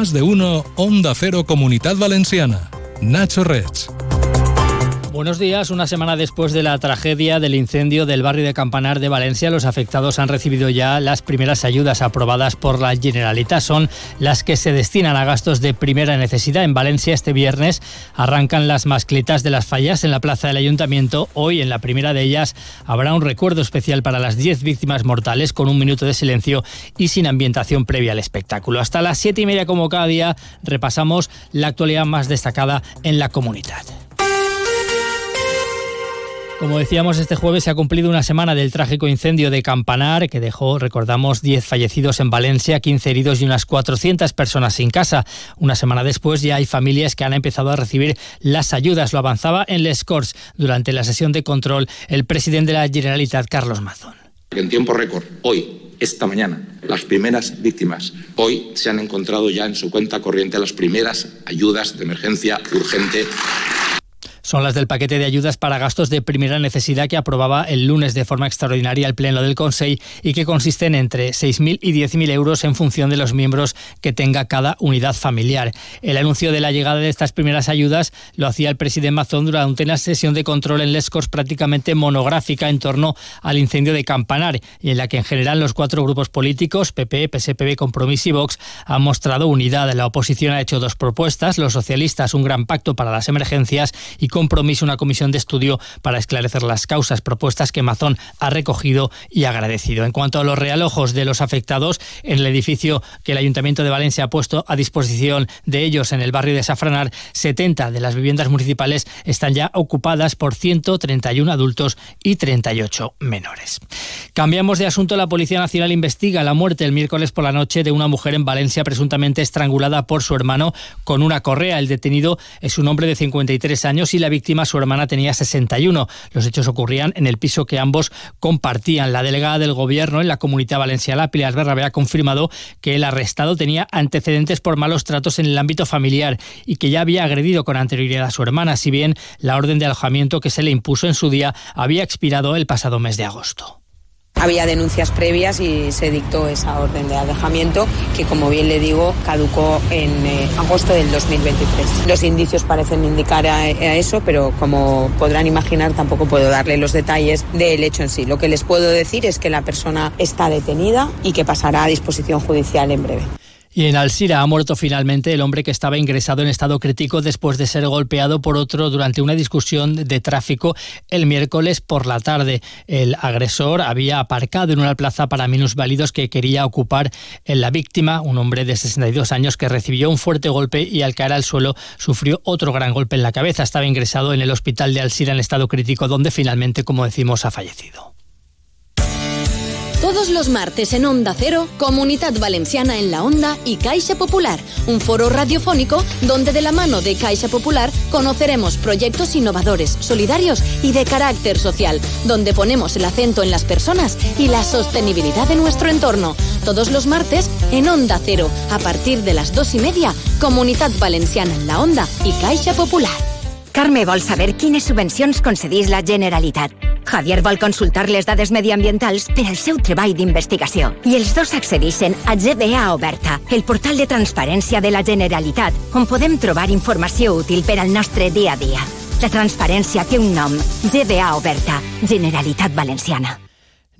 Más de uno, Onda Cero Comunidad Valenciana. Nacho Rech. Buenos días. Una semana después de la tragedia del incendio del barrio de Campanar de Valencia, los afectados han recibido ya las primeras ayudas aprobadas por la Generalitat. Son las que se destinan a gastos de primera necesidad. En Valencia este viernes arrancan las mascletas de las fallas en la plaza del Ayuntamiento. Hoy, en la primera de ellas, habrá un recuerdo especial para las 10 víctimas mortales con un minuto de silencio y sin ambientación previa al espectáculo. Hasta las siete y media, como cada día, repasamos la actualidad más destacada en la comunidad. Como decíamos, este jueves se ha cumplido una semana del trágico incendio de Campanar que dejó, recordamos, 10 fallecidos en Valencia, 15 heridos y unas 400 personas sin casa. Una semana después ya hay familias que han empezado a recibir las ayudas. Lo avanzaba en Les Corts durante la sesión de control el presidente de la Generalitat, Carlos Mazón. En tiempo récord, hoy, esta mañana, las primeras víctimas. Hoy se han encontrado ya en su cuenta corriente las primeras ayudas de emergencia urgente son las del paquete de ayudas para gastos de primera necesidad que aprobaba el lunes de forma extraordinaria el Pleno del Consejo y que consisten entre 6.000 y 10.000 euros en función de los miembros que tenga cada unidad familiar. El anuncio de la llegada de estas primeras ayudas lo hacía el presidente Mazón durante una sesión de control en Lescos prácticamente monográfica en torno al incendio de Campanar y en la que en general los cuatro grupos políticos, PP, PSPB, Compromiso y Vox, han mostrado unidad. La oposición ha hecho dos propuestas, los socialistas un gran pacto para las emergencias y compromiso una comisión de estudio para esclarecer las causas, propuestas que Mazón ha recogido y agradecido. En cuanto a los realojos de los afectados, en el edificio que el Ayuntamiento de Valencia ha puesto a disposición de ellos en el barrio de Safranar, 70 de las viviendas municipales están ya ocupadas por 131 adultos y 38 menores. Cambiamos de asunto. La Policía Nacional investiga la muerte el miércoles por la noche de una mujer en Valencia presuntamente estrangulada por su hermano con una correa. El detenido es un hombre de 53 años y la víctima, su hermana, tenía 61. Los hechos ocurrían en el piso que ambos compartían. La delegada del gobierno en la comunidad valenciana, Pilar Berrabe, ha confirmado que el arrestado tenía antecedentes por malos tratos en el ámbito familiar y que ya había agredido con anterioridad a su hermana, si bien la orden de alojamiento que se le impuso en su día había expirado el pasado mes de agosto. Había denuncias previas y se dictó esa orden de alejamiento que, como bien le digo, caducó en eh, agosto del 2023. Los indicios parecen indicar a, a, eso, pero como podrán imaginar, tampoco puedo darle los detalles del hecho en sí. Lo que les puedo decir es que la persona está detenida y que pasará a disposición judicial en breve. Y en Alcira ha muerto finalmente el hombre que estaba ingresado en estado crítico después de ser golpeado por otro durante una discusión de tráfico el miércoles por la tarde. El agresor había aparcado en una plaza para minusválidos que quería ocupar en la víctima, un hombre de 62 años que recibió un fuerte golpe y al caer al suelo sufrió otro gran golpe en la cabeza. Estaba ingresado en el hospital de Alcira en estado crítico donde finalmente, como decimos, ha fallecido. Todos los martes en Onda Cero, Comunidad Valenciana en la Onda y Caixa Popular, un foro radiofónico donde de la mano de Caixa Popular conoceremos proyectos innovadores, solidarios y de carácter social, donde ponemos el acento en las personas y la sostenibilidad de nuestro entorno. Todos los martes en Onda Cero, a partir de las dos y media, Comunidad Valenciana en la Onda y Caixa Popular. Carme vol saber quines subvencions concedís la Generalitat. Javier vol consultar les dades mediambientals per al seu treball d'investigació. I els dos accedixen a GBA Oberta, el portal de transparència de la Generalitat, on podem trobar informació útil per al nostre dia a dia. La transparència té un nom. GBA Oberta, Generalitat Valenciana.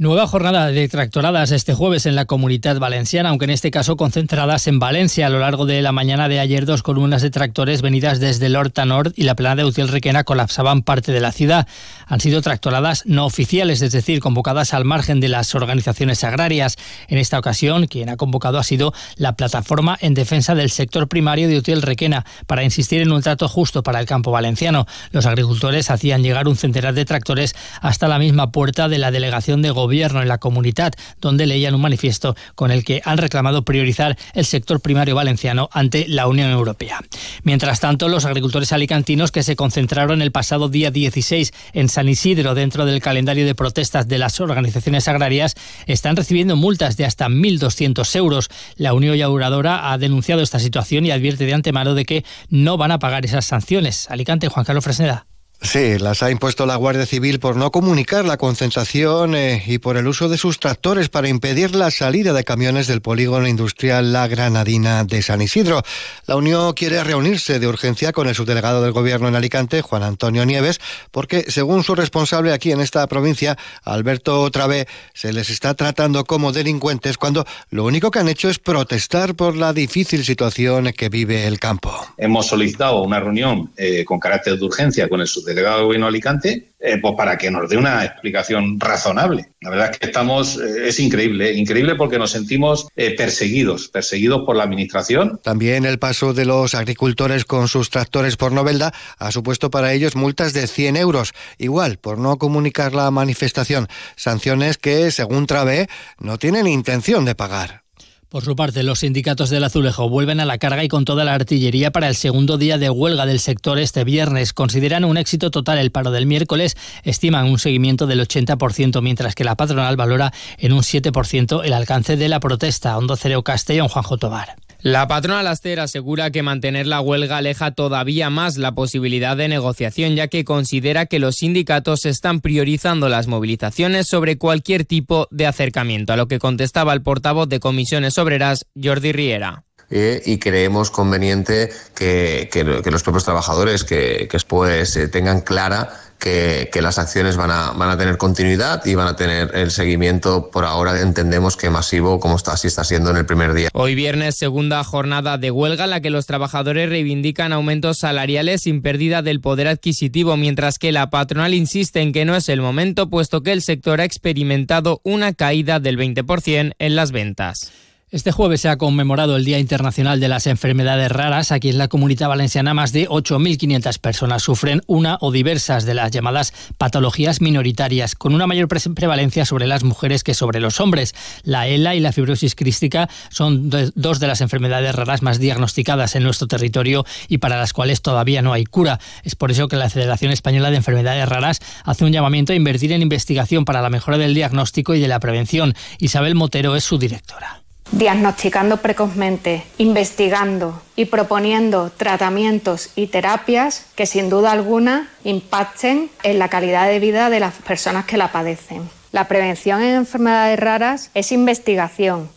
Nueva jornada de tractoradas este jueves en la comunidad valenciana, aunque en este caso concentradas en Valencia. A lo largo de la mañana de ayer, dos columnas de tractores venidas desde el Nord y la plana de Utiel Requena colapsaban parte de la ciudad. Han sido tractoradas no oficiales, es decir, convocadas al margen de las organizaciones agrarias. En esta ocasión, quien ha convocado ha sido la plataforma en defensa del sector primario de Utiel Requena, para insistir en un trato justo para el campo valenciano. Los agricultores hacían llegar un centenar de tractores hasta la misma puerta de la delegación de gobierno gobierno en la comunidad, donde leían un manifiesto con el que han reclamado priorizar el sector primario valenciano ante la Unión Europea. Mientras tanto, los agricultores alicantinos que se concentraron el pasado día 16 en San Isidro dentro del calendario de protestas de las organizaciones agrarias están recibiendo multas de hasta 1.200 euros. La Unión Yauradora ha denunciado esta situación y advierte de antemano de que no van a pagar esas sanciones. Alicante, Juan Carlos Fresneda. Sí, las ha impuesto la Guardia Civil por no comunicar la concentración eh, y por el uso de sus tractores para impedir la salida de camiones del polígono industrial La Granadina de San Isidro. La Unión quiere reunirse de urgencia con el subdelegado del Gobierno en Alicante, Juan Antonio Nieves, porque según su responsable aquí en esta provincia, Alberto Travé, se les está tratando como delincuentes cuando lo único que han hecho es protestar por la difícil situación que vive el campo. Hemos solicitado una reunión eh, con carácter de urgencia con el subdelegado delegado de gobierno Alicante, eh, pues para que nos dé una explicación razonable. La verdad es que estamos, eh, es increíble, increíble porque nos sentimos eh, perseguidos, perseguidos por la administración. También el paso de los agricultores con sus tractores por Novelda ha supuesto para ellos multas de 100 euros, igual por no comunicar la manifestación, sanciones que, según Travé, no tienen intención de pagar. Por su parte, los sindicatos del Azulejo vuelven a la carga y con toda la artillería para el segundo día de huelga del sector este viernes. Consideran un éxito total el paro del miércoles, estiman un seguimiento del 80%, mientras que la patronal valora en un 7% el alcance de la protesta. Hondo Cereo Castellón, Juanjo Tobar. La patrona Laster asegura que mantener la huelga aleja todavía más la posibilidad de negociación, ya que considera que los sindicatos están priorizando las movilizaciones sobre cualquier tipo de acercamiento, a lo que contestaba el portavoz de Comisiones Obreras, Jordi Riera. Eh, y creemos conveniente que, los propios trabajadores que, después eh, tengan clara que, las acciones van a, van a tener continuidad y van a tener el seguimiento por ahora entendemos que masivo como está así está siendo en el primer día. Hoy viernes segunda jornada de huelga en la que los trabajadores reivindican aumentos salariales sin pérdida del poder adquisitivo mientras que la patronal insiste en que no es el momento puesto que el sector ha experimentado una caída del 20% en las ventas. Este jueves se ha conmemorado el Día Internacional de las Enfermedades Raras. Aquí en la comunidad valenciana más de 8.500 personas sufren una o diversas de las llamadas patologías minoritarias, con una mayor prevalencia sobre las mujeres que sobre los hombres. La ELA y la fibrosis crística son dos de las enfermedades raras más diagnosticadas en nuestro territorio y para las cuales todavía no hay cura. Es por eso que la Federación Española de Enfermedades Raras hace un llamamiento a invertir en investigación para la mejora del diagnóstico y de la prevención. Isabel Motero es su directora diagnosticando precozmente, investigando y proponiendo tratamientos y terapias que sin duda alguna impacten en la calidad de vida de las personas que la padecen. La prevención en enfermedades raras es investigación,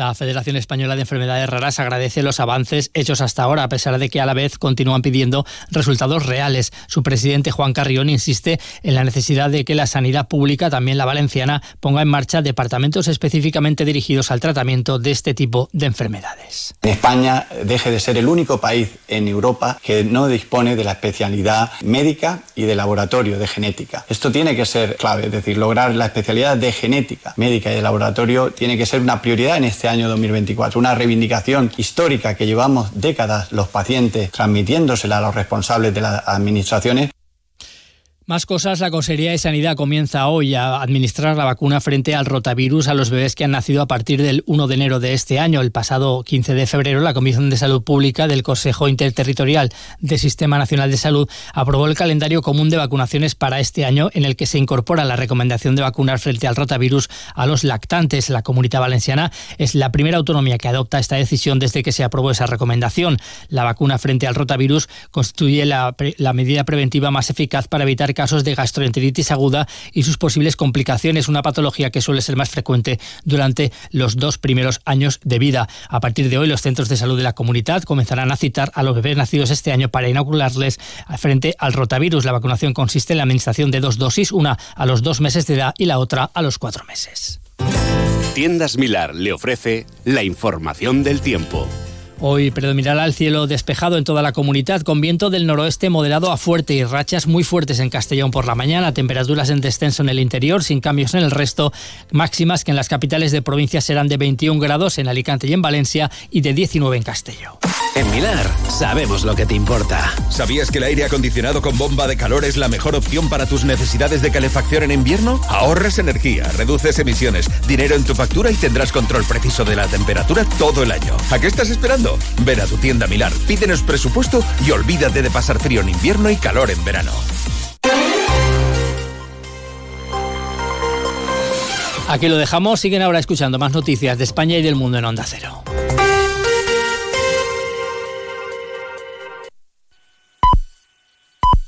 la Federación Española de Enfermedades Raras agradece los avances hechos hasta ahora, a pesar de que a la vez continúan pidiendo resultados reales. Su presidente Juan Carrión insiste en la necesidad de que la sanidad pública, también la valenciana, ponga en marcha departamentos específicamente dirigidos al tratamiento de este tipo de enfermedades. España deje de ser el único país en Europa que no dispone de la especialidad médica y de laboratorio de genética. Esto tiene que ser clave, es decir, lograr la especialidad de genética médica y de laboratorio tiene que ser una prioridad en este año 2024. Una reivindicación histórica que llevamos décadas los pacientes transmitiéndosela a los responsables de las administraciones más cosas, la Consejería de Sanidad comienza hoy a administrar la vacuna frente al rotavirus a los bebés que han nacido a partir del 1 de enero de este año. El pasado 15 de febrero, la Comisión de Salud Pública del Consejo Interterritorial del Sistema Nacional de Salud aprobó el calendario común de vacunaciones para este año, en el que se incorpora la recomendación de vacunar frente al rotavirus a los lactantes. La Comunidad Valenciana es la primera autonomía que adopta esta decisión desde que se aprobó esa recomendación. La vacuna frente al rotavirus constituye la, la medida preventiva más eficaz para evitar casos de gastroenteritis aguda y sus posibles complicaciones, una patología que suele ser más frecuente durante los dos primeros años de vida. A partir de hoy, los centros de salud de la comunidad comenzarán a citar a los bebés nacidos este año para inocularles frente al rotavirus. La vacunación consiste en la administración de dos dosis, una a los dos meses de edad y la otra a los cuatro meses. Tiendas Milar le ofrece la información del tiempo. Hoy predominará el cielo despejado en toda la comunidad, con viento del noroeste moderado a fuerte y rachas muy fuertes en Castellón por la mañana, temperaturas en descenso en el interior, sin cambios en el resto, máximas que en las capitales de provincia serán de 21 grados en Alicante y en Valencia y de 19 en Castellón. En Milar sabemos lo que te importa. ¿Sabías que el aire acondicionado con bomba de calor es la mejor opción para tus necesidades de calefacción en invierno? Ahorres energía, reduces emisiones, dinero en tu factura y tendrás control preciso de la temperatura todo el año. ¿A qué estás esperando? Ven a tu tienda Milar, pídenos presupuesto y olvídate de pasar frío en invierno y calor en verano. Aquí lo dejamos, siguen ahora escuchando más noticias de España y del mundo en Onda Cero.